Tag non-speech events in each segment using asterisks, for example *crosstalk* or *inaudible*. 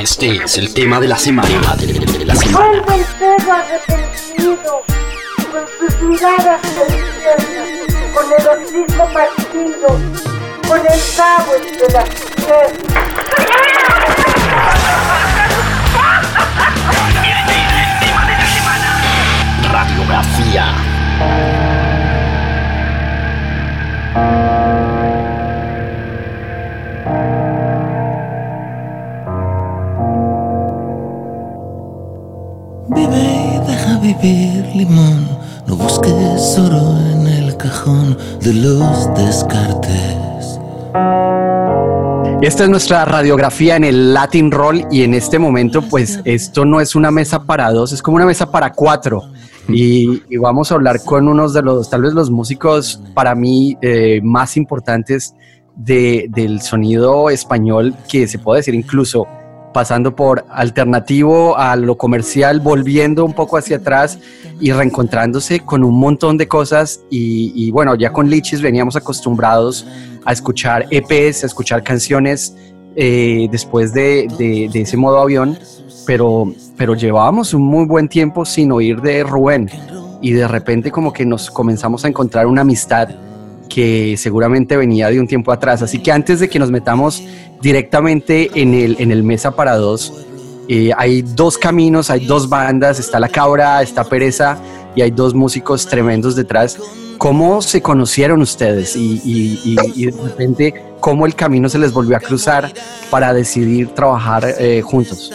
Este es el tema de la semana. De la semana. Vuelve el perro arrepentido, con sus miradas con el hocico partido, con el cabo entre las piernas. Radiografía. Limón, no busques oro en el cajón de los descartes. Esta es nuestra radiografía en el Latin Roll y en este momento pues esto no es una mesa para dos, es como una mesa para cuatro. Y, y vamos a hablar con unos de los, tal vez los músicos para mí eh, más importantes de- del sonido español, que se puede decir incluso pasando por alternativo a lo comercial, volviendo un poco hacia atrás y reencontrándose con un montón de cosas. Y, bueno, ya con Lichis veníamos acostumbrados a escuchar EPs, a escuchar canciones eh, después de, de- de ese modo avión, pero, pero llevábamos un muy buen tiempo sin oír de Rubén y de repente como que nos comenzamos a encontrar una amistad que seguramente venía de un tiempo atrás. Así que antes de que nos metamos directamente en el, en el Mesa para dos, eh, hay dos caminos, hay dos bandas, está La Cabra, está Pereza y hay dos músicos tremendos detrás. ¿Cómo se conocieron ustedes y, y- y- y de repente cómo el camino se les volvió a cruzar para decidir trabajar eh, juntos?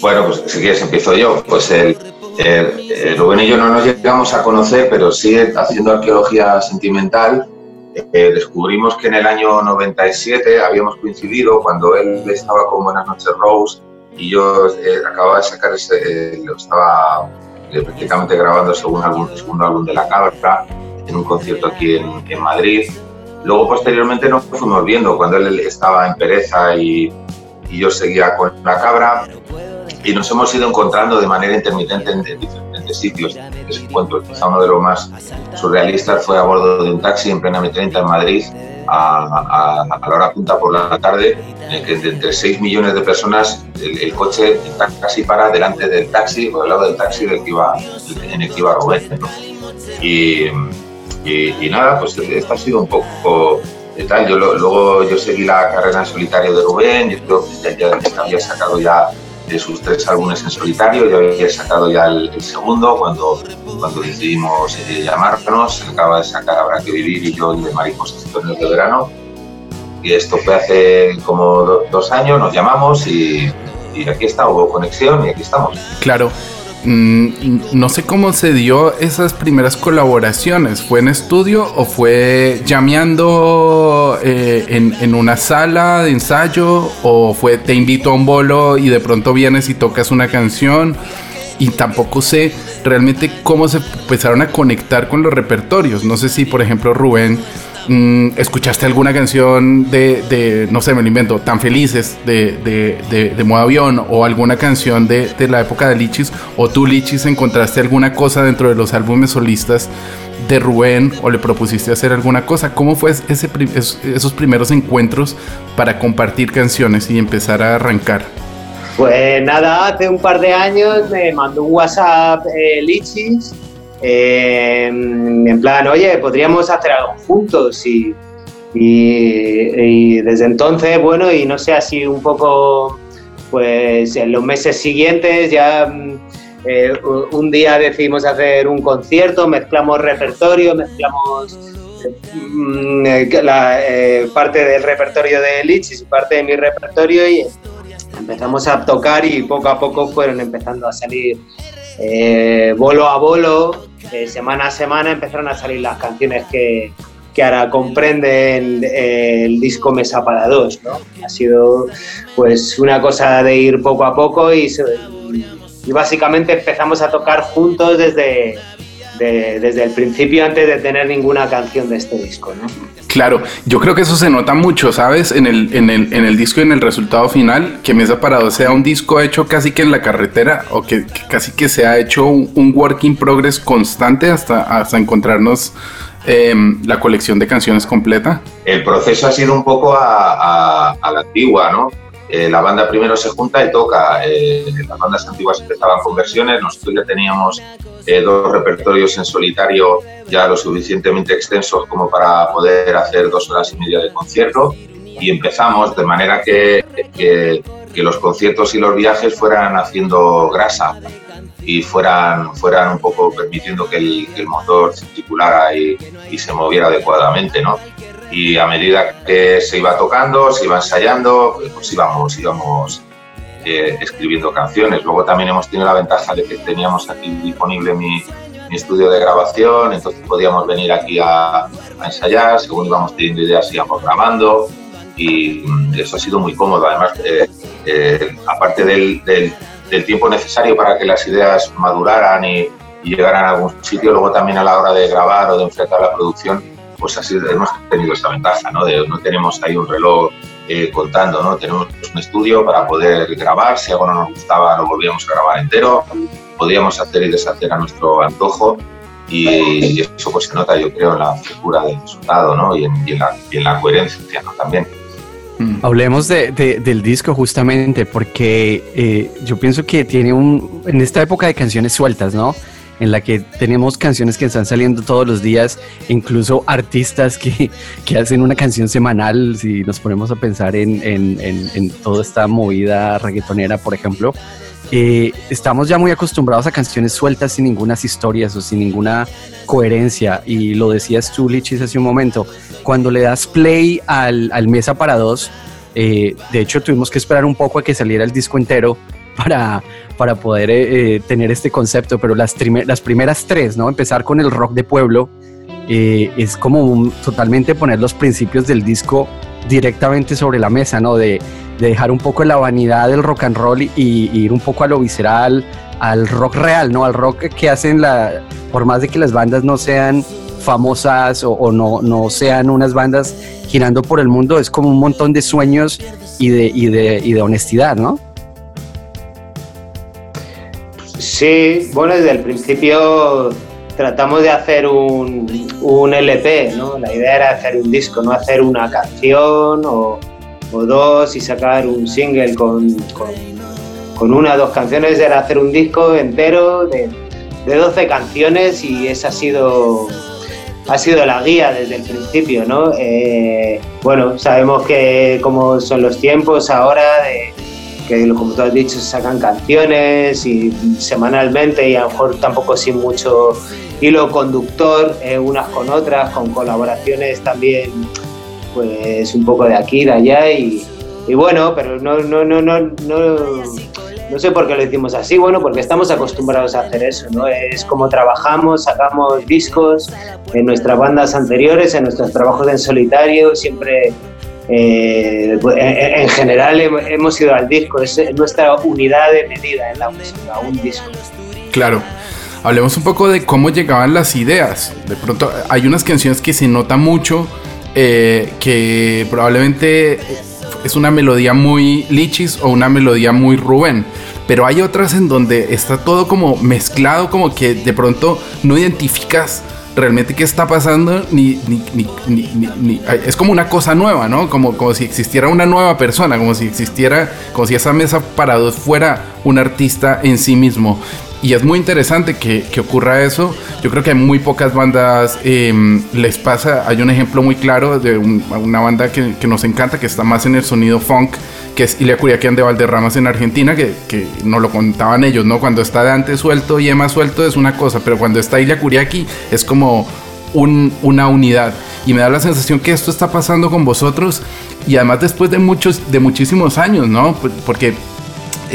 Bueno, pues si quieres empiezo yo. Pues el, el- el Rubén y yo no nos llegamos a conocer, pero sí haciendo arqueología sentimental, eh, descubrimos que en el año 97 habíamos coincidido cuando él estaba con Buenas noches Rose y yo eh, acababa de sacar ese, eh, lo estaba eh, prácticamente grabando el segundo álbum, segundo álbum de La Cabra en un concierto aquí en, en Madrid. Luego posteriormente nos fuimos viendo cuando él estaba en Pereza y, y yo seguía con La Cabra y nos hemos ido encontrando de manera intermitente en, en diferentes sitios. Les cuento, quizá uno de los más surrealistas fue a bordo de un taxi en plena M30 en Madrid a, a- a la hora punta por la tarde, en el que de entre 6 millones de personas el, el coche casi para delante del taxi o al lado del taxi del que iba, en el que iba Rubén. ¿no? Y, y- y nada, pues esto ha sido un poco de tal. Yo luego yo seguí la carrera en solitario de Rubén, yo creo que ya, ya había sacado ya de sus tres álbumes en solitario, ya había sacado ya el, el segundo cuando, cuando decidimos eh, llamarnos, acaba de sacar Habrá que vivir y yo y de Mariposas Torneos de Verano. Y esto fue hace como do- dos años, nos llamamos y, y aquí está, hubo conexión y aquí estamos. Claro. Mm, no sé cómo se dio esas primeras colaboraciones. ¿Fue en estudio o fue llameando eh, en, en una sala de ensayo? ¿O fue te invito a un bolo y de pronto vienes y tocas una canción? Y tampoco sé realmente cómo se empezaron a conectar con los repertorios. No sé si, por ejemplo, Rubén, escuchaste alguna canción de, no sé, me lo invento, Tan Felices de, de, de, Modo Avión o alguna canción de, la época de Lichis o tú, Lichis, encontraste alguna cosa dentro de los álbumes solistas de Rubén o le propusiste hacer alguna cosa. ¿Cómo fue ese, esos primeros encuentros para compartir canciones y empezar a arrancar? Pues nada, hace un par de años me mandó un WhatsApp eh, Lichis eh, en plan, oye, podríamos hacer algo juntos y, y- desde entonces, bueno, y no sé, así un poco, pues en los meses siguientes ya mm, eh, un día decidimos hacer un concierto, mezclamos repertorio, mezclamos mm, eh, la eh, parte del repertorio de Lichis y parte de mi repertorio y empezamos a tocar y poco a poco fueron empezando a salir eh, bolo a bolo, semana a semana empezaron a salir las canciones que, que ahora comprenden el disco Mesa para dos. ¿no? Ha sido pues una cosa de ir poco a poco y básicamente empezamos a tocar juntos desde, de- desde el principio antes de tener ninguna canción de este disco. ¿no? Claro, yo creo que eso se nota mucho, ¿sabes? En el, en el, en el disco y en el resultado final, que Mesa Parado sea un disco hecho casi que en la carretera o que, que casi que se ha hecho un, un work in progress constante hasta, hasta encontrarnos em, la colección de canciones completa. El proceso ha sido un poco a, a- a la antigua, ¿no? Eh, la banda primero se junta y toca. Eh, las bandas antiguas empezaban con versiones, nosotros ya teníamos eh, dos repertorios en solitario ya lo suficientemente extensos como para poder hacer dos horas y media de concierto y empezamos de manera que, que, los conciertos y los viajes fueran haciendo grasa y fueran, fueran un poco permitiendo que el, el motor circulara y, y, se moviera adecuadamente, ¿no? Y a medida que se iba tocando, se iba ensayando, pues íbamos, íbamos eh, escribiendo canciones. Luego también hemos tenido la ventaja de que teníamos aquí disponible mi, mi estudio de grabación, entonces podíamos venir aquí a, a ensayar, según íbamos teniendo ideas íbamos grabando y mm, eso ha sido muy cómodo. Además, eh, eh, aparte del, del, del, tiempo necesario para que las ideas maduraran y, y, llegaran a algún sitio, luego también a la hora de grabar o de enfrentar la producción, pues así hemos tenido esta ventaja, ¿no? De, no tenemos ahí un reloj eh, contando, ¿no? Tenemos un estudio para poder grabar, si algo no nos gustaba lo volvíamos a grabar entero, podíamos hacer y deshacer a nuestro antojo y, eso pues se nota yo creo en la figura del resultado, ¿no? Y en, y en, la, y en la, coherencia, ¿no? También. Mm. Hablemos de, de, del disco justamente porque eh, yo pienso que tiene un, en esta época de canciones sueltas, ¿no? En la que tenemos canciones que están saliendo todos los días, incluso artistas que, que hacen una canción semanal, si nos ponemos a pensar en, en, en, en toda esta movida reggaetonera, por ejemplo, eh, estamos ya muy acostumbrados a canciones sueltas sin ninguna historias o sin ninguna coherencia. Y lo decías tú, Lichis, hace un momento. Cuando le das play al, al Mesa para dos, eh, de hecho tuvimos que esperar un poco a que saliera el disco entero *laughs* para, para poder eh, tener este concepto, pero las, primeras tres, ¿no? Empezar con el rock de pueblo, eh, es como totalmente poner los principios del disco directamente sobre la mesa, ¿no? De, de, dejar un poco la vanidad del rock and roll y, y, ir un poco a lo visceral, al rock real, ¿no? Al rock que hacen la, por más de que las bandas no sean famosas o, o no, no, sean unas bandas girando por el mundo, es como un montón de sueños y de, y de, y de honestidad, ¿no? Sí, bueno, desde el principio tratamos de hacer un, un, LP, ¿no? La idea era hacer un disco, no hacer una canción o, o dos y sacar un single con, con, una o dos canciones, era hacer un disco entero de, de 12 canciones y esa ha sido, ha sido la guía desde el principio, ¿no? Eh, bueno, sabemos que como son los tiempos ahora de que como tú has dicho se sacan canciones y semanalmente y a lo mejor tampoco sin mucho hilo conductor eh, unas con otras, con colaboraciones también pues un poco de aquí, de allá y, y bueno, pero no, no, no, no, no, no sé por qué lo decimos así, bueno, porque estamos acostumbrados a hacer eso, ¿no? Es como trabajamos, sacamos discos en nuestras bandas anteriores, en nuestros trabajos en solitario, siempre eh, en, en, general hemos ido al disco, es nuestra unidad de medida en la música, un disco. Claro. Hablemos un poco de cómo llegaban las ideas. De pronto hay unas canciones que se nota mucho eh, que probablemente es una melodía muy Lichis o una melodía muy Rubén. Pero hay otras en donde está todo como mezclado, como que de pronto no identificas realmente qué está pasando, ni, ni, ni, ni, es como una cosa nueva, ¿no? Como, como si existiera una nueva persona, como si existiera, como si esa mesa para dos fuera un artista en sí mismo. Y es muy interesante que, que, ocurra eso. Yo creo que hay muy pocas bandas eh, les pasa. Hay un ejemplo muy claro de un, una banda que, que, nos encanta, que está más en el sonido funk, que es Ilia Curiaquian de Valderramas en Argentina, que, que nos lo contaban ellos, ¿no? Cuando está Dante suelto y Emma suelto es una cosa, pero cuando está Ilia Curiaki es como un, una unidad. Y me da la sensación que esto está pasando con vosotros y además después de muchos, de muchísimos años, ¿no? Porque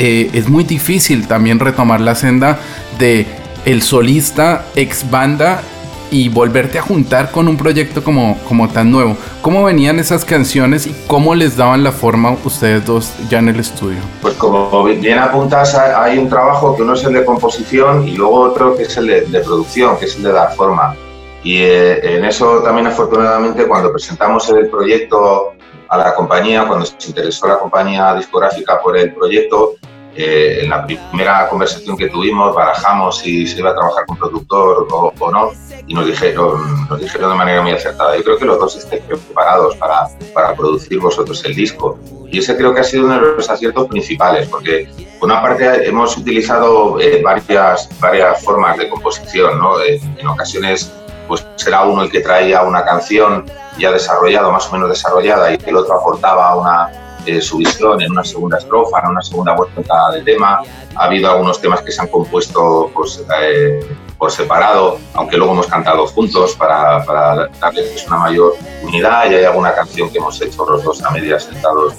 eh, es muy difícil también retomar la senda de el solista ex banda y volverte a juntar con un proyecto como, como tan nuevo. ¿Cómo venían esas canciones y cómo les daban la forma ustedes dos ya en el estudio? Pues como bien apuntas, hay un trabajo que uno es el de composición y luego otro que es el de, de producción, que es el de dar forma. Y eh, en eso también afortunadamente cuando presentamos el proyecto a la compañía, cuando se interesó la compañía discográfica por el proyecto, eh, en la primera conversación que tuvimos barajamos si se iba a trabajar con productor o, o no y nos dijeron, nos dijeron de manera muy acertada, yo creo que los dos estén preparados para, para producir vosotros el disco. Y ese creo que ha sido uno de los aciertos principales, porque por una parte hemos utilizado eh, varias, varias formas de composición, ¿no? en ocasiones pues será uno el que traía una canción ya desarrollada, más o menos desarrollada, y el otro aportaba una, eh, su visión en una segunda estrofa, en una segunda vuelta de tema. Ha habido algunos temas que se han compuesto pues, eh, por separado, aunque luego hemos cantado juntos para, para darles una mayor unidad y hay alguna canción que hemos hecho los dos a medias sentados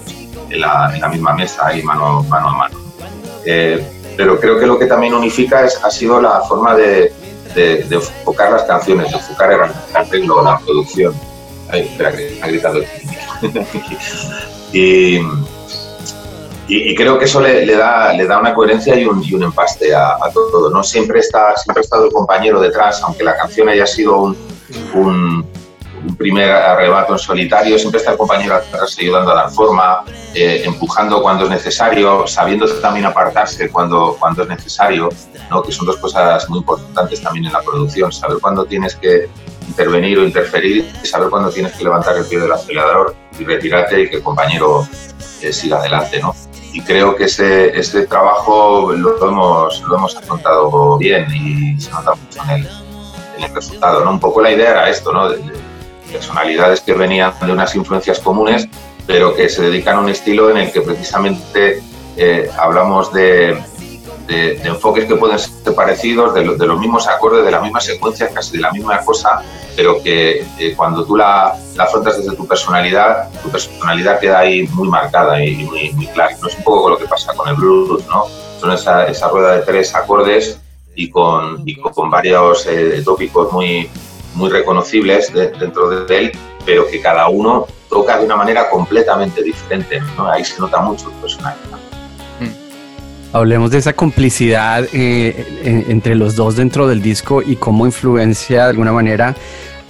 en la, en la misma mesa y mano, mano a mano. Eh, pero creo que lo que también unifica es, ha sido la forma de, de, enfocar las canciones, de enfocar el arreglo, la producción. Ay, espera, que ha gritado *laughs* y, y, creo que eso le, da, le da una coherencia y un, y un empaste a, todo. ¿no? Siempre, está, siempre ha estado el compañero detrás, aunque la canción haya sido un, un, un primer arrebato en solitario, siempre está el compañero atrás ayudando a dar forma, eh, empujando cuando es necesario, sabiendo también apartarse cuando, cuando es necesario, ¿no? que son dos cosas muy importantes también en la producción, saber cuándo tienes que intervenir o interferir y saber cuándo tienes que levantar el pie del acelerador y retirarte y que el compañero eh, siga adelante. ¿no? y creo que ese, ese trabajo lo hemos, lo hemos afrontado bien y se nota mucho en el, en el resultado. ¿no? Un poco la idea era esto, ¿no? De, de personalidades que venían de unas influencias comunes, pero que se dedican a un estilo en el que precisamente eh, hablamos de, de, enfoques que pueden ser parecidos, de, de, los mismos acordes, de la misma secuencia, casi de la misma cosa, pero que eh, cuando tú la, la, afrontas desde tu personalidad, tu personalidad queda ahí muy marcada y muy, muy clara. No es un poco lo que pasa con el blues, ¿no? Son esa, esa rueda de tres acordes y con, y con varios eh, tópicos muy, muy reconocibles de, dentro de él, pero que cada uno toca de una manera completamente diferente. ¿no? Ahí se nota mucho el personaje. Hablemos de esa complicidad eh, entre los dos dentro del disco y cómo influencia de alguna manera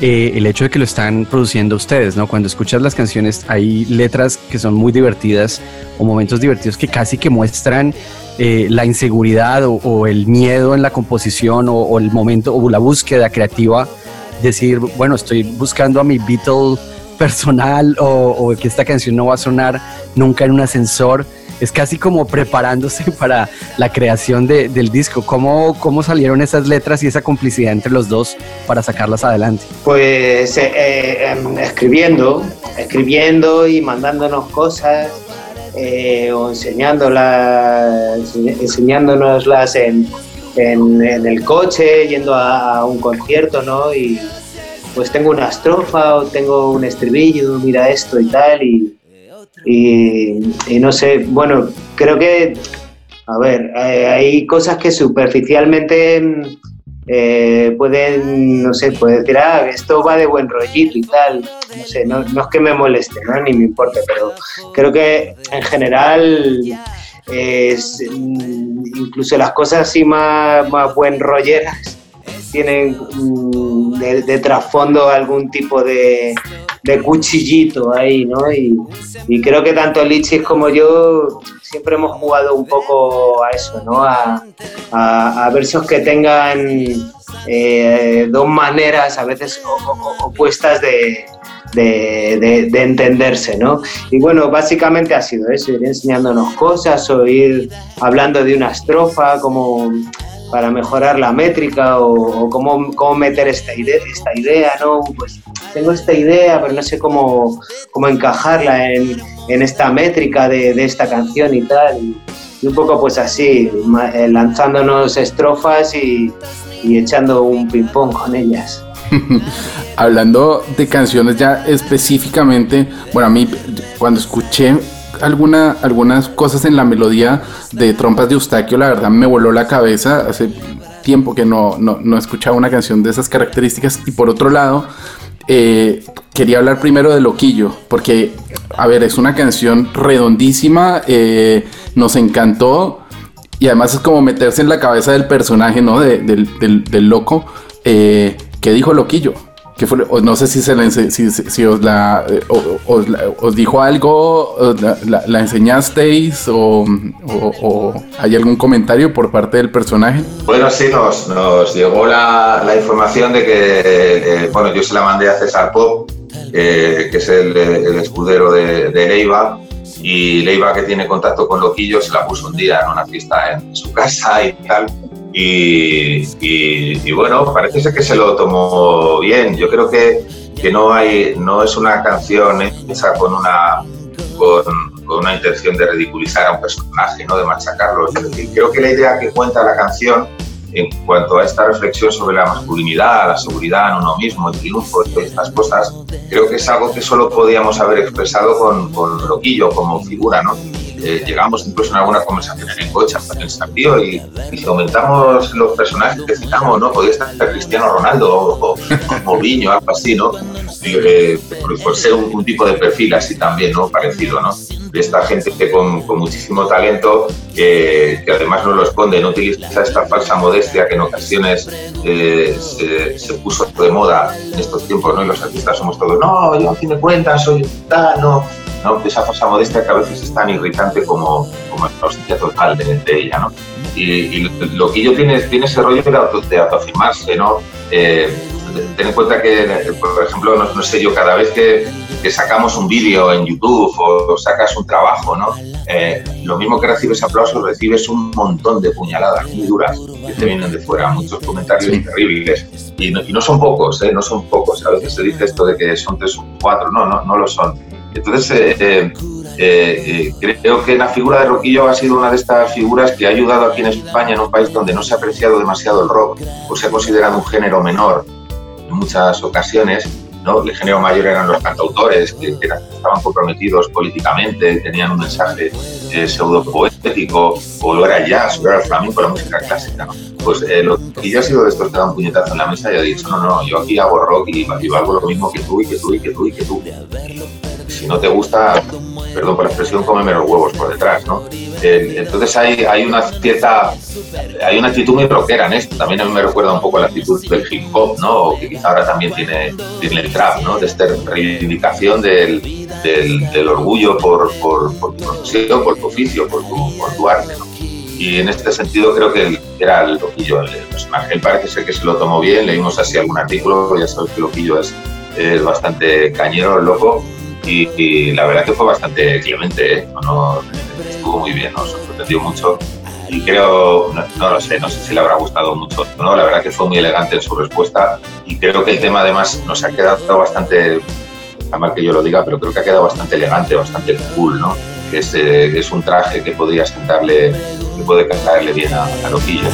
eh, el hecho de que lo están produciendo ustedes, ¿no? Cuando escuchas las canciones hay letras que son muy divertidas o momentos divertidos que casi que muestran eh, la inseguridad o, el miedo en la composición o, o, el momento o la búsqueda creativa. Decir, bueno, estoy buscando a mi Beatle personal o, o que esta canción no va a sonar nunca en un ascensor es casi como preparándose *laughs* para la creación de, del disco. ¿Cómo, ¿Cómo salieron esas letras y esa complicidad entre los dos para sacarlas adelante? Pues eh, eh, escribiendo, escribiendo y mandándonos cosas eh, o enseñándolas, enseñándonoslas en, en, en, el coche, yendo a, a un concierto, ¿no? Y pues tengo una estrofa o tengo un estribillo, mira esto y tal, y, y, no sé, bueno, creo que, a ver, hay cosas que superficialmente eh, pueden, no sé, puede decir, ah, esto va de buen rollito y tal, no sé, no, no es que me moleste, ¿no? ni me importe, pero creo que en general es, incluso las cosas así más, más buen rolleras tienen de, de trasfondo algún tipo de, cuchillito ahí, ¿no? Y, creo que tanto Lichis como yo siempre hemos jugado un poco a eso, ¿no? A, versos que tengan eh, dos maneras a veces opuestas de, entenderse, ¿no? Y bueno, básicamente ha sido eso, ir enseñándonos cosas o ir hablando de una estrofa, como para mejorar la métrica o, cómo, cómo, meter esta idea, esta idea, ¿no? Pues tengo esta idea, pero no sé cómo, cómo encajarla en, en esta métrica de, de, esta canción y tal. Y, y, un poco pues así, eh, lanzándonos estrofas y, y echando un ping-pong con ellas. *laughs* Hablando de canciones ya específicamente, bueno, a mí cuando escuché alguna, algunas cosas en la melodía de Trompas de Eustaquio, la verdad me voló la cabeza. Hace tiempo que no, no, no escuchaba una canción de esas características. Y por otro lado, eh, quería hablar primero de Loquillo, porque, a ver, es una canción redondísima, eh, nos encantó. Y además es como meterse en la cabeza del personaje, ¿no? De, del, del, del, loco. Eh, ¿Qué dijo Loquillo? No sé si, se la si, os, dijo algo, la, enseñasteis o, hay algún comentario por parte del personaje. Bueno, sí, nos, llegó la, información de que, bueno, yo se la mandé a César Pop, que es el, el escudero de, de Leiva, y Leiva que tiene contacto con Loquillo se la puso un día en una fiesta en su casa y tal. Y, y- y bueno, parece ser que se lo tomó bien. Yo creo que, que no hay, no es una canción hecha con una con, con una intención de ridiculizar a un personaje, ¿no? de machacarlo. Creo que la idea que cuenta la canción en cuanto a esta reflexión sobre la masculinidad, la seguridad en uno mismo, el triunfo, todas estas cosas, creo que es algo que solo podíamos haber expresado con, con Loquillo como figura, ¿no? Eh, llegamos incluso en alguna conversación en el coche a pensar, tío, y, y si aumentamos los personajes que citamos, ¿no? Podría estar Cristiano Ronaldo o, o, o algo así, ¿no? Eh, por, ser un, tipo de perfil así también, ¿no? Parecido, ¿no? De esta gente que con, muchísimo talento, que, además no lo esconde, no utiliza esta falsa modestia que en ocasiones eh, se, se puso de moda en estos tiempos, ¿no? Y los artistas somos todos, no, yo a fin de cuentas soy tal, no. ¿No? Esa falsa modestia que a veces es tan irritante como, como la ausencia total de, de ella, ¿no? Y, y lo que yo tiene, tiene ese rollo de, auto, de autoafirmarse, ¿no? Eh, ten en cuenta que, por ejemplo, no, no, sé yo, cada vez que, que sacamos un vídeo en YouTube o, sacas un trabajo, ¿no? Eh, lo mismo que recibes aplausos, recibes un montón de puñaladas muy duras que te vienen de fuera, muchos comentarios sí. terribles. Y no, y no, son pocos, ¿eh? No son pocos. A veces se dice esto de que son tres o cuatro, no, no, no lo son. Entonces, eh, eh, creo que la figura de Roquillo ha sido una de estas figuras que ha ayudado aquí en España, en un país donde no se ha apreciado demasiado el rock, o se ha considerado un género menor en muchas ocasiones. ¿no? El género mayor eran los cantautores, que, estaban comprometidos políticamente, tenían un mensaje eh, pseudo poético, o lo era jazz, o era el flamenco, la música clásica. ¿no? Pues eh, lo que yo ha sido de estos que da un puñetazo en la mesa y ha dicho, no, no, yo aquí hago rock y, y hago lo mismo que tú, y que tú, y que tú, y que tú. Si no te gusta, perdón por la expresión, cómeme los huevos por detrás, ¿no? Entonces hay, hay una cierta, hay una actitud muy rockera en esto. También a mí me recuerda un poco la actitud del hip hop, ¿no? Que quizá ahora también tiene, tiene el trap, ¿no? De esta reivindicación del, del, del orgullo por, por, por, tu profesión, por tu oficio, por tu, por tu arte, ¿no? Y en este sentido creo que era el Loquillo, el, personaje. Él parece ser que se lo tomó bien, leímos así algún artículo, ya sabes que Loquillo es, es bastante cañero, loco, y, y, la verdad que fue bastante clemente, ¿eh? no, estuvo muy bien, nos sorprendió mucho y creo, no, no, lo sé, no sé si le habrá gustado mucho, no, la verdad que fue muy elegante en su respuesta y creo que el tema además nos ha quedado bastante, está mal que yo lo diga, pero creo que ha quedado bastante elegante, bastante cool, ¿no? Que es, eh, es un traje que podría sentarle, que puede caerle bien a, a Loquillo.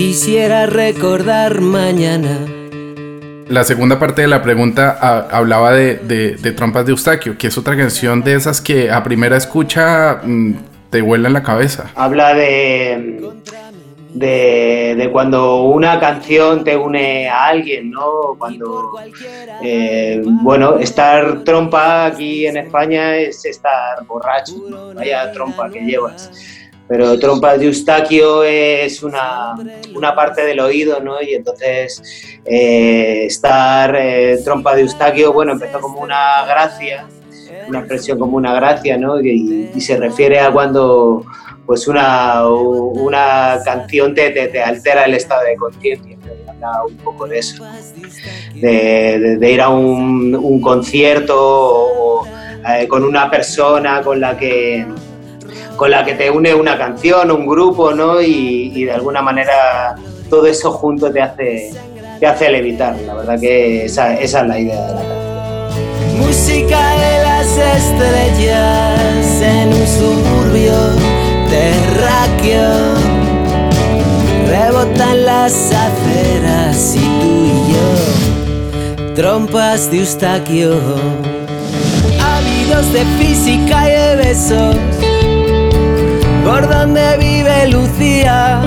Quisiera recordar mañana. La segunda parte de la pregunta a, hablaba de, de, de, Trompas de Eustaquio, que es otra canción de esas que a primera escucha mmm, te vuela en la cabeza. Habla de, de, de, cuando una canción te une a alguien, ¿no? Cuando, eh, bueno, estar trompa aquí en España es estar borracho, ¿no? Vaya trompa que llevas pero trompa de Eustaquio es una, una, parte del oído, ¿no? Y entonces eh, estar eh, trompa de Eustaquio, bueno, empezó como una gracia, una expresión como una gracia, ¿no? Y, y se refiere a cuando pues una, una canción te, te, te altera el estado de conciencia, habla un poco de eso, de, de, de ir a un, un concierto o, eh, con una persona con la que con la que te une una canción, un grupo, ¿no? Y, y, de alguna manera todo eso junto te hace, te hace levitar. La verdad que esa, esa es la idea de la canción. Música de las estrellas en un suburbio terráqueo. Rebotan las aceras y tú y yo, trompas de Eustaquio. ávidos de física y de besos. Por donde vive Lucía,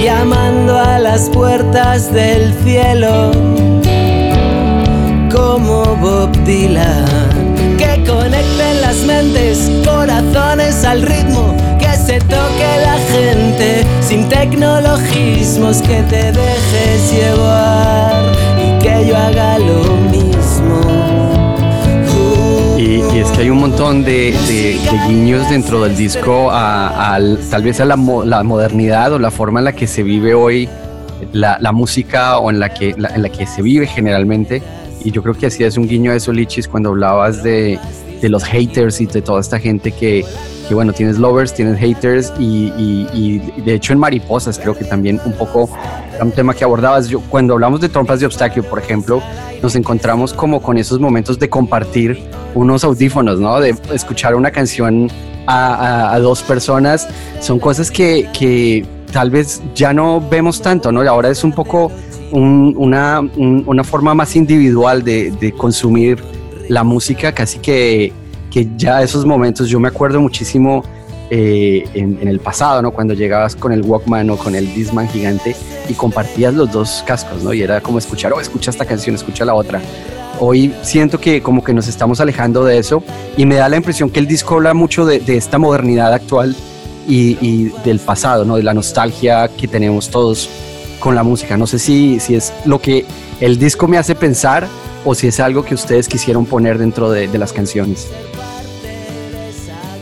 llamando a las puertas del cielo, como Bob Dylan, que conecten las mentes, corazones al ritmo, que se toque la gente, sin tecnologismos, que te dejes llevar y que yo haga lo mismo. Hay un montón de, de- de guiños dentro del disco a, al- tal vez a la, la modernidad o la forma en la que se vive hoy la, la música o en la, que, la- en la que se vive generalmente. Y yo creo que hacías un guiño a eso, Lichis, cuando hablabas de, de los haters y de toda esta gente que, que, bueno, tienes lovers, tienes haters y, y- y de hecho en Mariposas creo que también un poco un tema que abordabas. Yo, cuando hablamos de trompas de obstáculo, por ejemplo, nos encontramos como con esos momentos de compartir unos audífonos, ¿no? De escuchar una canción a, a- a dos personas. Son cosas que, que tal vez ya no vemos tanto, ¿no? Ahora es un poco un- una, un- una forma más individual de, de consumir la música, casi que, que ya esos momentos, yo me acuerdo muchísimo eh, en, el pasado, ¿no? Cuando llegabas con el Walkman o con el Disman gigante y compartías los dos cascos, ¿no? Y era como escuchar, oh, escucha esta canción, escucha la otra. Hoy siento que como que nos estamos alejando de eso y me da la impresión que el disco habla mucho de, de esta modernidad actual y, y del pasado, ¿no? De la nostalgia que tenemos todos con la música. No sé si, si es lo que el disco me hace pensar o si es algo que ustedes quisieron poner dentro de, las canciones.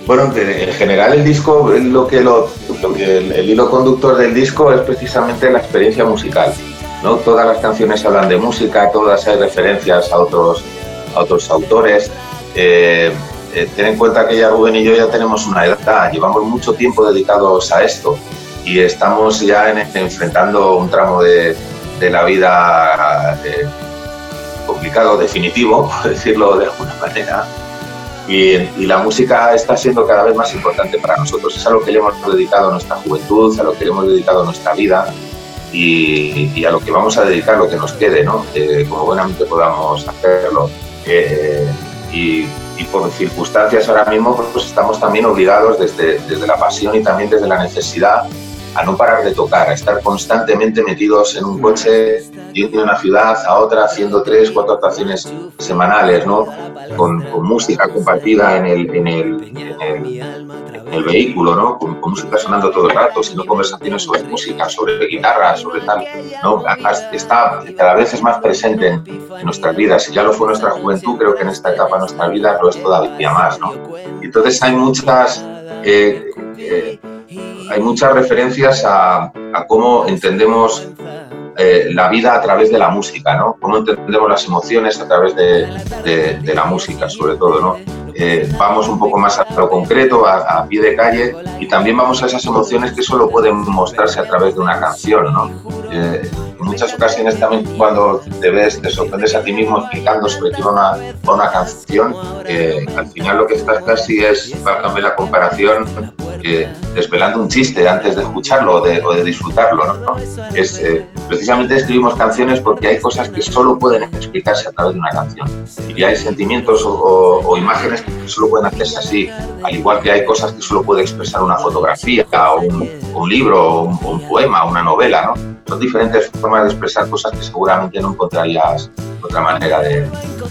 Bueno, en general el disco, lo que lo, el, hilo conductor del disco es precisamente la experiencia musical. ¿no? Todas las canciones hablan de música, todas hay referencias a otros, a otros autores. Eh, eh, ten en cuenta que ya Rubén y yo ya tenemos una edad, llevamos mucho tiempo dedicados a esto y estamos ya en- enfrentando un tramo de, de la vida eh, definitivo, *laughs* por decirlo de alguna manera. Y, y la música está siendo cada vez más importante para nosotros. Es a lo que le hemos dedicado nuestra juventud, a lo que le hemos dedicado nuestra vida y, y a lo que vamos a dedicar lo que nos quede, ¿no? Eh, como buenamente podamos hacerlo. Eh, y, y por circunstancias ahora mismo pues estamos también obligados desde, desde la pasión y también desde la necesidad a no parar de tocar, a estar constantemente metidos en un coche, yendo de una ciudad a otra, haciendo tres, cuatro actuaciones semanales, ¿no? Con, música compartida en el, en el, en el, vehículo, ¿no? Con, con música sonando todo el rato, sino conversaciones sobre música, sobre guitarra, sobre tal, ¿no? Está, cada vez es más presente en, nuestras vidas. Si ya lo fue nuestra juventud, creo que en esta etapa de nuestra vida lo es todavía más, ¿no? Entonces hay muchas... eh, eh, hay muchas referencias a, cómo entendemos eh, la vida a través de la música, ¿no? Cómo entendemos las emociones a través de- de la música, sobre todo, ¿no? Eh, vamos un poco más a lo concreto, a, a pie de calle, y también vamos a esas emociones que solo pueden mostrarse a través de una canción, ¿no? Eh, en muchas ocasiones también cuando te ves, te sorprendes a ti mismo explicando sobre va una, una canción, eh, al final lo que estás casi es, válgame la comparación, eh, desvelando un chiste antes de escucharlo o de, o de disfrutarlo. ¿no? Es, eh, precisamente escribimos canciones porque hay cosas que solo pueden explicarse a través de una canción. Y hay sentimientos o, o- o imágenes que solo pueden hacerse así, al igual que hay cosas que solo puede expresar una fotografía o un, un libro o un, un poema, una novela. ¿no? Son diferentes formas de expresar cosas que seguramente no encontrarías otra manera de,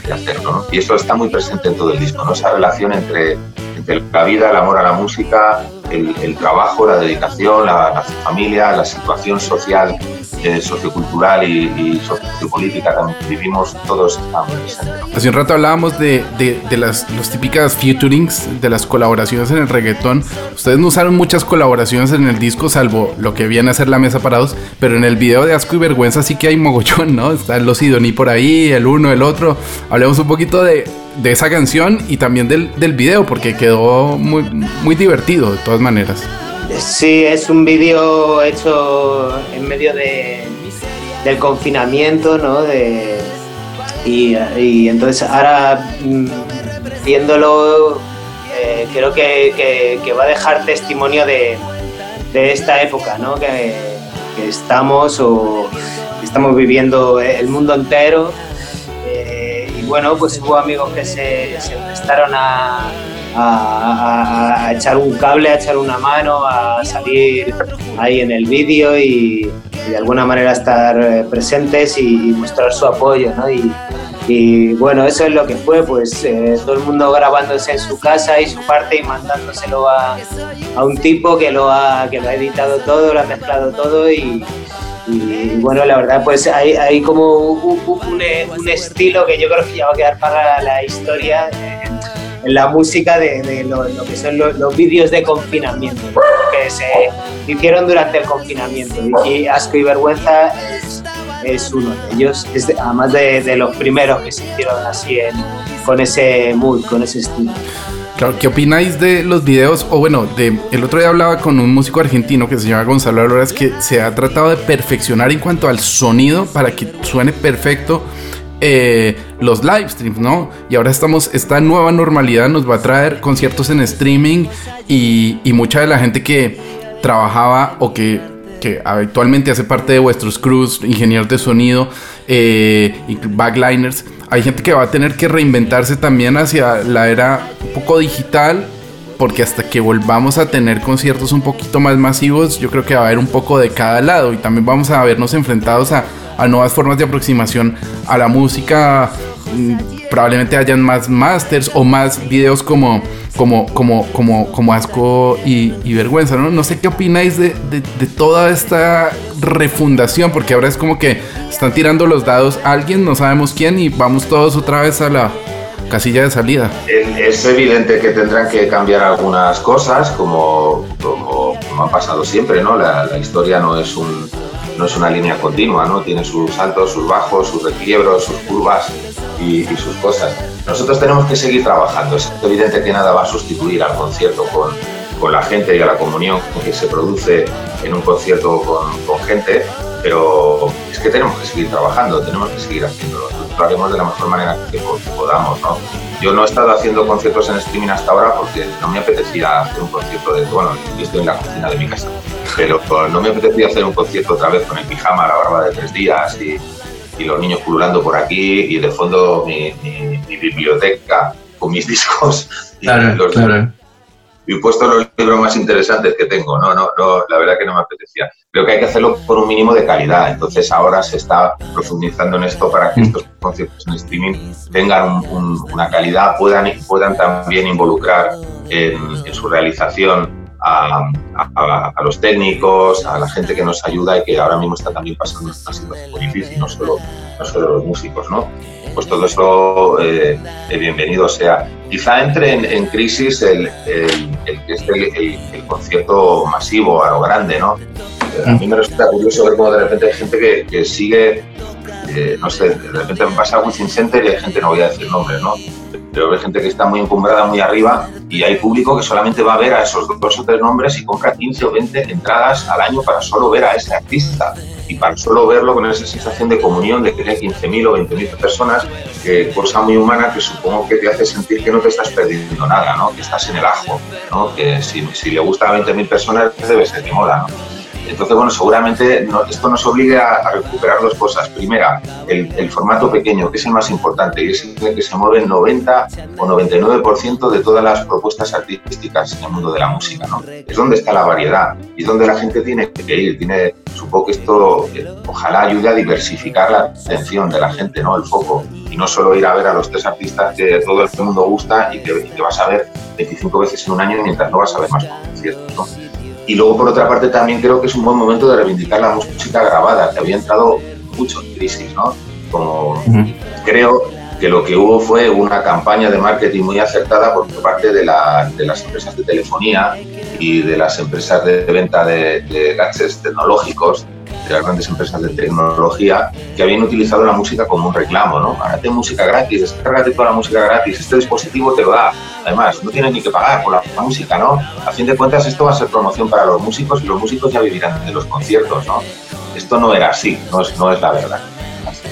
de hacerlo. ¿no? Y eso está muy presente en todo el disco, ¿no? esa relación entre, entre la vida, el amor a la música, el, el trabajo, la dedicación, la, la familia, la situación social, eh, sociocultural y, y sociopolítica también que vivimos, todos. Hace un rato hablábamos de, de, de las los típicas featurings, de las colaboraciones en el reggaetón. Ustedes no usaron muchas colaboraciones en el disco, salvo lo que viene a ser la mesa parados, pero en el video de Asco y Vergüenza sí que hay mogollón, ¿no? Están los Idoní por ahí, el uno, el otro. Hablemos un poquito de, de esa canción y también del, del video, porque quedó muy, muy divertido de todas maneras. Sí, es un vídeo hecho en medio de, del confinamiento, ¿no? Y, entonces ahora mm, viéndolo eh, creo que, que- va a dejar testimonio de, de esta época, ¿no? Que, estamos o estamos viviendo el mundo entero. Eh, y bueno, pues hubo amigos que se, se prestaron a, a, a, echar un cable, a echar una mano, a salir ahí en el vídeo y, y de alguna manera estar eh, presentes y, y mostrar su apoyo, ¿no? Y, y bueno, eso es lo que fue, pues eh, todo el mundo grabándose en su casa y su parte y mandándoselo a, a un tipo que lo, ha, que lo ha editado todo, lo ha mezclado todo y, y bueno, la verdad, pues hay, hay como un, un- un estilo que yo creo que ya va a quedar para la historia en la música de, de lo, lo que son los, los vídeos de confinamiento que se hicieron durante el confinamiento. Y, Asco y Vergüenza es, es uno de ellos, es de- además de, de los primeros que se hicieron así en- con ese mood, con ese estilo. Claro, ¿qué opináis de los videos? O bueno, de, el otro día hablaba con un músico argentino que se llama Gonzalo Alvarez que se ha tratado de perfeccionar en cuanto al sonido para que suene perfecto eh, los live streams, ¿no? Y ahora estamos, esta nueva normalidad nos va a traer conciertos en streaming y, mucha de la gente que trabajaba o que, que habitualmente hace parte de vuestros crews, ingenieros de sonido eh, y backliners, hay gente que va a tener que reinventarse también hacia la era un poco digital, porque hasta que volvamos a tener conciertos un poquito más masivos, yo creo que va a haber un poco de cada lado y también vamos a vernos enfrentados a, a nuevas formas de aproximación a la música. Mm, Probablemente hayan más masters o más videos como, como, como, como, como asco y, y vergüenza, ¿no? No sé qué opináis de, de- toda esta refundación, porque ahora es como que están tirando los dados alguien, no sabemos quién, y vamos todos otra vez a la casilla de salida. Es evidente que tendrán que cambiar algunas cosas, como, como, como ha pasado siempre, ¿no? La, la historia no es, un, no es una línea continua, ¿no? Tiene sus altos, sus bajos, sus requiebros, sus curvas y, sus cosas. Nosotros tenemos que seguir trabajando. Es evidente que nada va a sustituir al concierto con, con la gente y a la comunión que se produce en un concierto con, con gente, pero es que tenemos que seguir trabajando, tenemos que seguir haciéndolo. Lo haremos de la mejor manera que, po- que podamos, ¿no? Yo no he estado haciendo conciertos en streaming hasta ahora porque no me apetecía hacer un concierto de, bueno, yo estoy en la cocina de mi casa, pero no me apetecía hacer un concierto otra vez con el pijama, la barba de tres días y, y los niños pululando por aquí y de fondo mi, mi- mi biblioteca con mis *laughs* discos y los y he puesto los libros más interesantes que tengo. No, no, no, la verdad que no me apetecía. Creo que hay que hacerlo por un mínimo de calidad. Entonces ahora se está profundizando en esto para que estos conciertos en streaming tengan un- un- una calidad, puedan, puedan también involucrar en su realización a, a- a los técnicos, a la gente que nos ayuda y que ahora mismo está también pasando una situación muy difícil, no solo, no solo los músicos, ¿no? Pues todo eso eh, bienvenido sea. Quizá entre en, en crisis el, el- el el, concierto masivo, a lo grande, ¿no? A mí me resulta curioso ver cómo de repente hay gente que, que sigue, eh, no sé, de repente me pasa a Wizzing Center y hay gente, no voy a decir nombres, ¿no? Pero hay gente que está muy encumbrada, muy arriba, y hay público que solamente va a ver a esos dos o tres nombres y compra 15 o 20 entradas al año para solo ver a ese artista y para solo verlo con esa sensación de comunión de que hay 15.000 o 20.000 personas, cosa muy humana que supongo que te hace sentir que no te estás perdiendo nada, ¿no? que estás en el ajo, ¿no? que si, si le gusta a 20.000 personas debe ser que mola. ¿no? Entonces, bueno, seguramente esto nos obliga a, recuperar dos cosas. Primera, el, formato pequeño, que es el más importante y es el que se mueve el 90 o 99% de todas las propuestas artísticas en el mundo de la música. ¿no? Es donde está la variedad y es donde la gente tiene que ir. Tiene, supongo que esto eh, ojalá ayude a diversificar la atención de la gente, ¿no? el foco, y no solo ir a ver a los tres artistas que todo el mundo gusta y que, y que vas a ver 25 veces en un año mientras no vas a ver más conciertos. ¿no? Y luego, por otra parte, también creo que es un buen momento de reivindicar la música grabada, que había entrado mucho en crisis, ¿no? Como creo que lo que hubo fue una campaña de marketing muy acertada por parte de, la- de las empresas de telefonía y de las empresas de venta de, de gadgets tecnológicos, de las grandes empresas de tecnología, que habían utilizado la música como un reclamo, ¿no? Tengo música gratis, descárgate toda la música gratis, este dispositivo te lo da. Además, no tienes ni que pagar por la, música, ¿no? A fin de cuentas, esto va a ser promoción para los músicos y los músicos ya vivirán de los conciertos, ¿no? Esto no era así, no es, no es la verdad.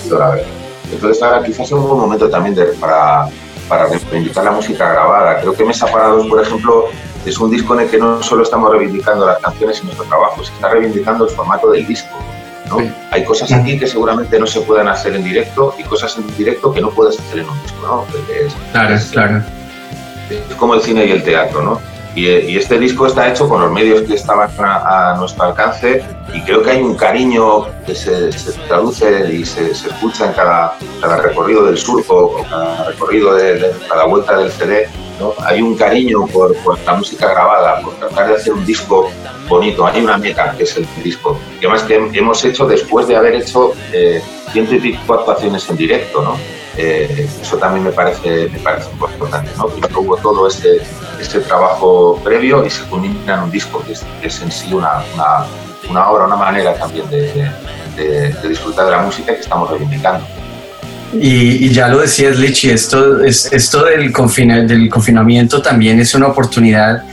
Sido la verdad. Entonces, ahora quizás es un buen momento también de- para, para reivindicar la música grabada. Creo que Mesa Parados, por ejemplo, es un disco en el que no solo estamos reivindicando las canciones y nuestro trabajo, se está reivindicando el formato del disco. ¿No? Sí. Hay cosas aquí que seguramente no se puedan hacer en directo y cosas en directo que no puedes hacer en un disco, ¿no? Es- Claro, es- claro. es como el cine y el teatro, ¿no? Y, y este disco está hecho con los medios que estaban a, a nuestro alcance y creo que hay un cariño que se, se traduce y se, se escucha en cada, cada recorrido del surco o cada recorrido de, de cada vuelta del CD, Hay un cariño por, la música grabada, por tratar de hacer un disco bonito. Hay una meta que es el disco, que además que hemos hecho después de haber hecho eh, ciento y pico actuaciones en directo. Eh, eso también me parece, me parece importante, ¿no? Hubo todo este, este trabajo previo y se culmina en un disco, que es, en sí una, una, obra, una manera también de disfrutar de la música que estamos reivindicando. Y, y ya lo decías, Lichi, esto, es, esto del, confina- del confinamiento también es una oportunidad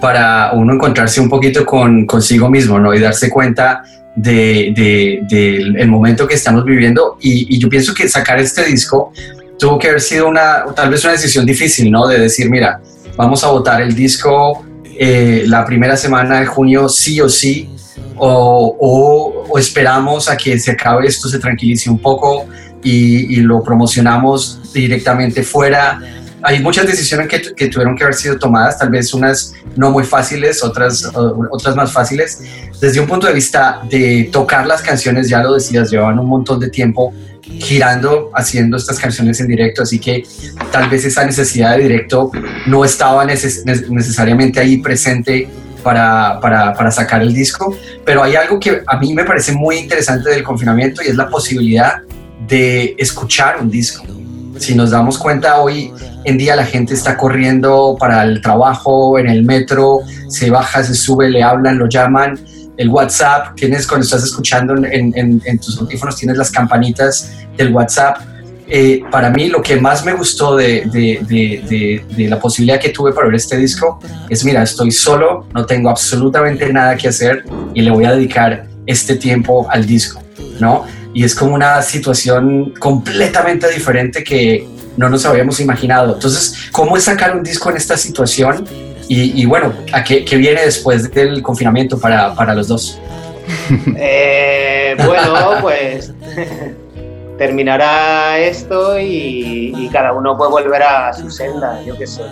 para uno encontrarse un poquito con consigo mismo, ¿no? Y darse cuenta de, de- del el momento que estamos viviendo. Y, y yo pienso que sacar este disco tuvo que haber sido una, tal vez una decisión difícil, ¿no? De decir, mira, vamos a votar el disco eh, la primera semana de junio sí o sí, o, o- o esperamos a que se acabe esto, se tranquilice un poco y, y lo promocionamos directamente fuera. Hay muchas decisiones que, que tuvieron que haber sido tomadas, tal vez unas no muy fáciles, otras, otras más fáciles. Desde un punto de vista de tocar las canciones, ya lo decías, llevan un montón de tiempo girando, haciendo estas canciones en directo, así que tal vez esa necesidad de directo no estaba neces- necesariamente ahí presente para, para, para sacar el disco, pero hay algo que a mí me parece muy interesante del confinamiento y es la posibilidad de escuchar un disco. Si nos damos cuenta, hoy en día la gente está corriendo para el trabajo, en el metro, se baja, se sube, le hablan, lo llaman. El WhatsApp, tienes cuando estás escuchando en, en- en tus audífonos, tienes las campanitas del WhatsApp. Eh, para mí lo que más me gustó de, de- de- de- la posibilidad que tuve para ver este disco es, mira, estoy solo, no tengo absolutamente nada que hacer y le voy a dedicar este tiempo al disco, ¿no? Y es como una situación completamente diferente que no nos habíamos imaginado. Entonces, ¿cómo es sacar un disco en esta situación? Y, bueno, ¿a qué, viene después del confinamiento para, para los dos? *laughs* Eh, bueno, pues *laughs* terminará esto y, cada uno puede volver a su senda, yo qué sé.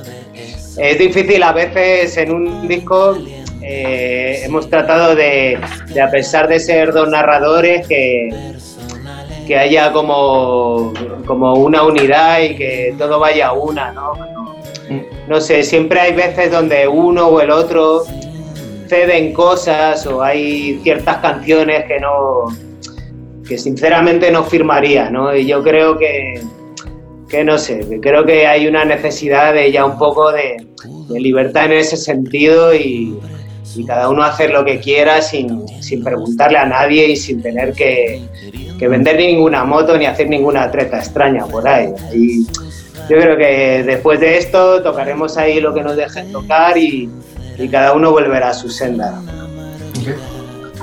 Es difícil a veces en un disco, eh, hemos tratado de, a pesar de ser dos narradores, que, que haya como, como una unidad y que todo vaya a una, ¿no? No, sé, siempre hay veces donde uno o el otro ceden cosas o hay ciertas canciones que no que sinceramente no firmaría, ¿no? Y yo creo que, que no sé, creo que hay una necesidad de ya un poco de, de libertad en ese sentido y, y, cada uno hacer lo que quiera sin, sin preguntarle a nadie y sin tener que, que, vender ninguna moto ni hacer ninguna treta extraña por ahí. Y yo creo que después de esto tocaremos ahí lo que nos dejen tocar y, y cada uno volverá a su senda.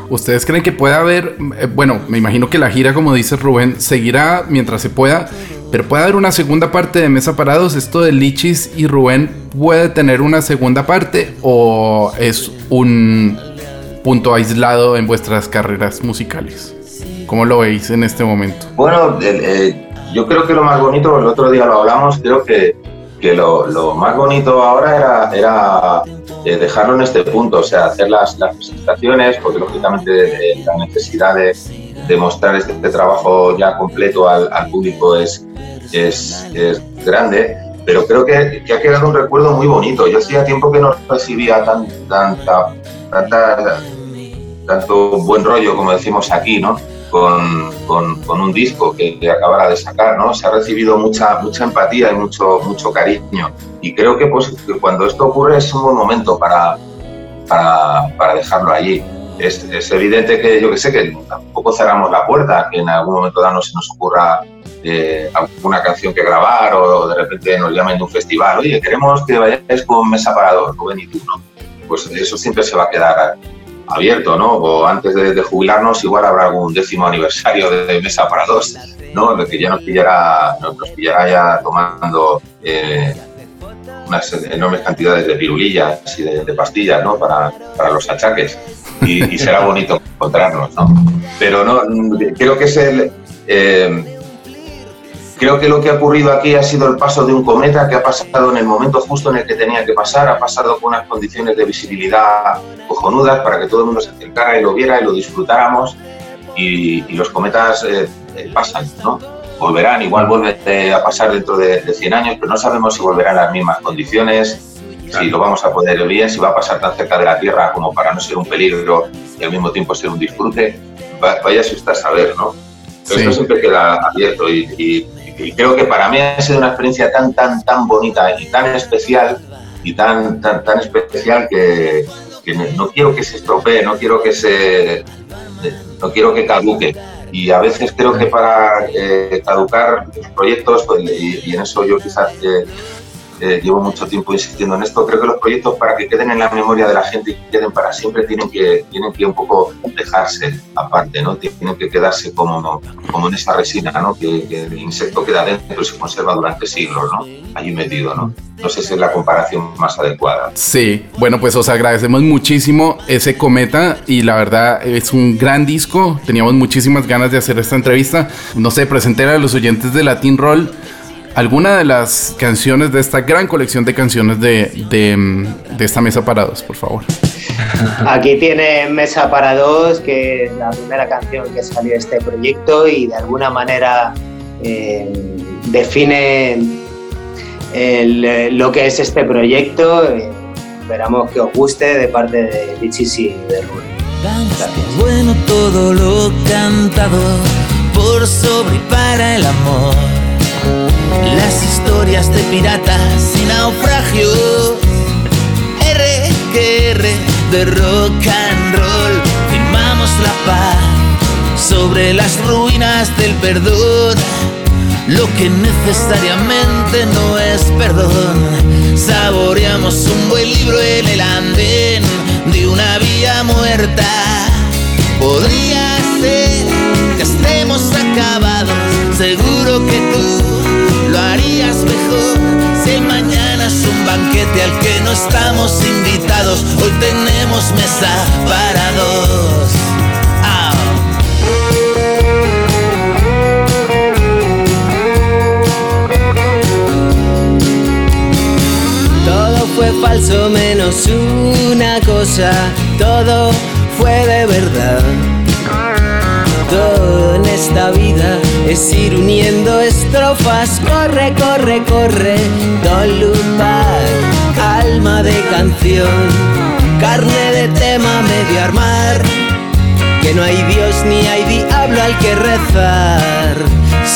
¿Ustedes creen que puede haber, eh, bueno, me imagino que la gira, como dice Rubén, seguirá mientras se pueda, pero puede haber una segunda parte de Mesa Parados? ¿Esto de Lichis y Rubén puede tener una segunda parte o es un punto aislado en vuestras carreras musicales? ¿Cómo lo veis en este momento? Bueno, eh, yo creo que lo más bonito, el otro día lo hablamos, creo que, que lo, más bonito ahora era, era eh, dejarlo en este punto, o sea, hacer las, las presentaciones, porque lógicamente eh, la necesidad de, de mostrar este, trabajo ya completo al, al público es, es, es, grande, pero creo que, que, ha quedado un recuerdo muy bonito. Yo hacía tiempo que no recibía tan, tanta, tanta, tanto buen rollo, como decimos aquí, ¿no? Con, con, con, un disco que, acabara de sacar, ¿no? Se ha recibido mucha, mucha empatía y mucho, mucho cariño. Y creo que, pues, que cuando esto ocurre es un buen momento para, para, para dejarlo allí. Es, es, evidente que, yo que sé, que tampoco cerramos la puerta, que en algún momento dado se nos ocurra eh, alguna canción que grabar o de repente nos llamen de un festival, oye, queremos que vayáis con Mesa Parador, Rubén y tú, ¿no? Pues eso siempre se va a quedar abierto, ¿no? O antes de, jubilarnos igual habrá algún décimo aniversario de Mesa para dos, ¿no? De que ya nos pillará, nos, pillará ya tomando eh, unas enormes cantidades de pirulillas y de, de pastillas, ¿no? Para, para los achaques. Y, y, será bonito encontrarnos, ¿no? Pero no, creo que es el... eh, Creo que lo que ha ocurrido aquí ha sido el paso de un cometa que ha pasado en el momento justo en el que tenía que pasar, ha pasado con unas condiciones de visibilidad cojonudas para que todo el mundo se acercara y lo viera y lo disfrutáramos. Y, y los cometas eh, eh, pasan, ¿no? Volverán, igual vuelve a pasar dentro de, de 100 años, pero no sabemos si volverán las mismas condiciones, si lo vamos a poder ver bien, si va a pasar tan cerca de la Tierra como para no ser un peligro y al mismo tiempo ser un disfrute. Va- Vaya si está a saber, ¿no? Pero Sí. esto siempre queda abierto y, y- y creo que para mí ha sido una experiencia tan, tan, tan bonita y tan especial y tan, tan, tan especial que, que no- no quiero que se estropee, no quiero que se, no quiero que caduque. Y a veces creo que para eh, caducar los proyectos, pues, y, y en eso yo quizás eh, eh, llevo mucho tiempo insistiendo en esto, creo que los proyectos para que queden en la memoria de la gente y queden para siempre tienen que, tienen que un poco dejarse aparte, ¿no? Tienen que quedarse como, como en esa resina, ¿no? Que, que el insecto queda dentro y se conserva durante siglos, ¿no? Allí metido, ¿no? No sé si es la comparación más adecuada. Sí, bueno, pues os agradecemos muchísimo ese cometa y la verdad es un gran disco. Teníamos muchísimas ganas de hacer esta entrevista. No sé, presentar a los oyentes de Latin Roll alguna de las canciones de esta gran colección de canciones de, de, de esta mesa parados, por favor. Aquí tiene Mesa para dos, que es la primera canción que salió de este proyecto y de alguna manera eh, define el, eh, lo que es este proyecto. Eh, esperamos que os guste de parte de Lichis y de Rubén. Gracias. Bueno todo lo cantado por sobre y para el amor. Las historias de piratas y naufragios. R que R de rock and roll. Firmamos la paz sobre las ruinas del perdón. Lo que necesariamente no es perdón. Saboreamos un buen libro en el andén de una vía muerta. Estamos invitados, hoy tenemos mesa para dos. Ah. Todo fue falso menos una cosa, todo fue de verdad. Todo en esta vida es ir uniendo estrofas, corre, corre, corre, don't look alma de canción, carne de tema medio armar, que no hay Dios ni hay diablo al que rezar,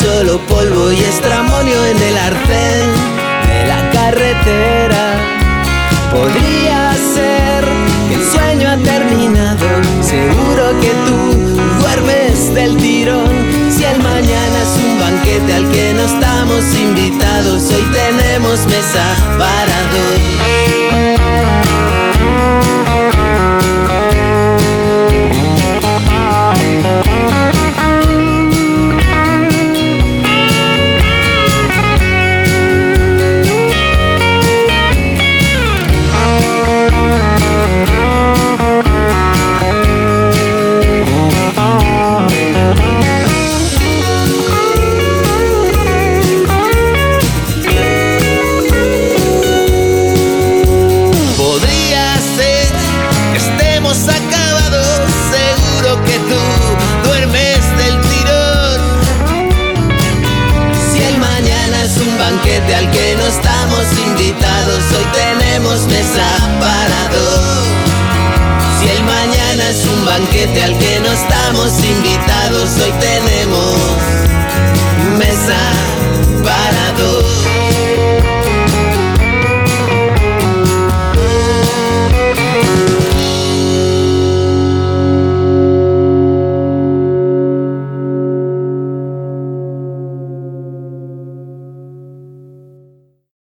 solo polvo y estramonio en el arcén de la carretera. Podría ser que el sueño ha terminado, seguro que tú duermes del tirón. Si el mañana es un banquete al que no estamos invitados, hoy tenemos mesa para dos.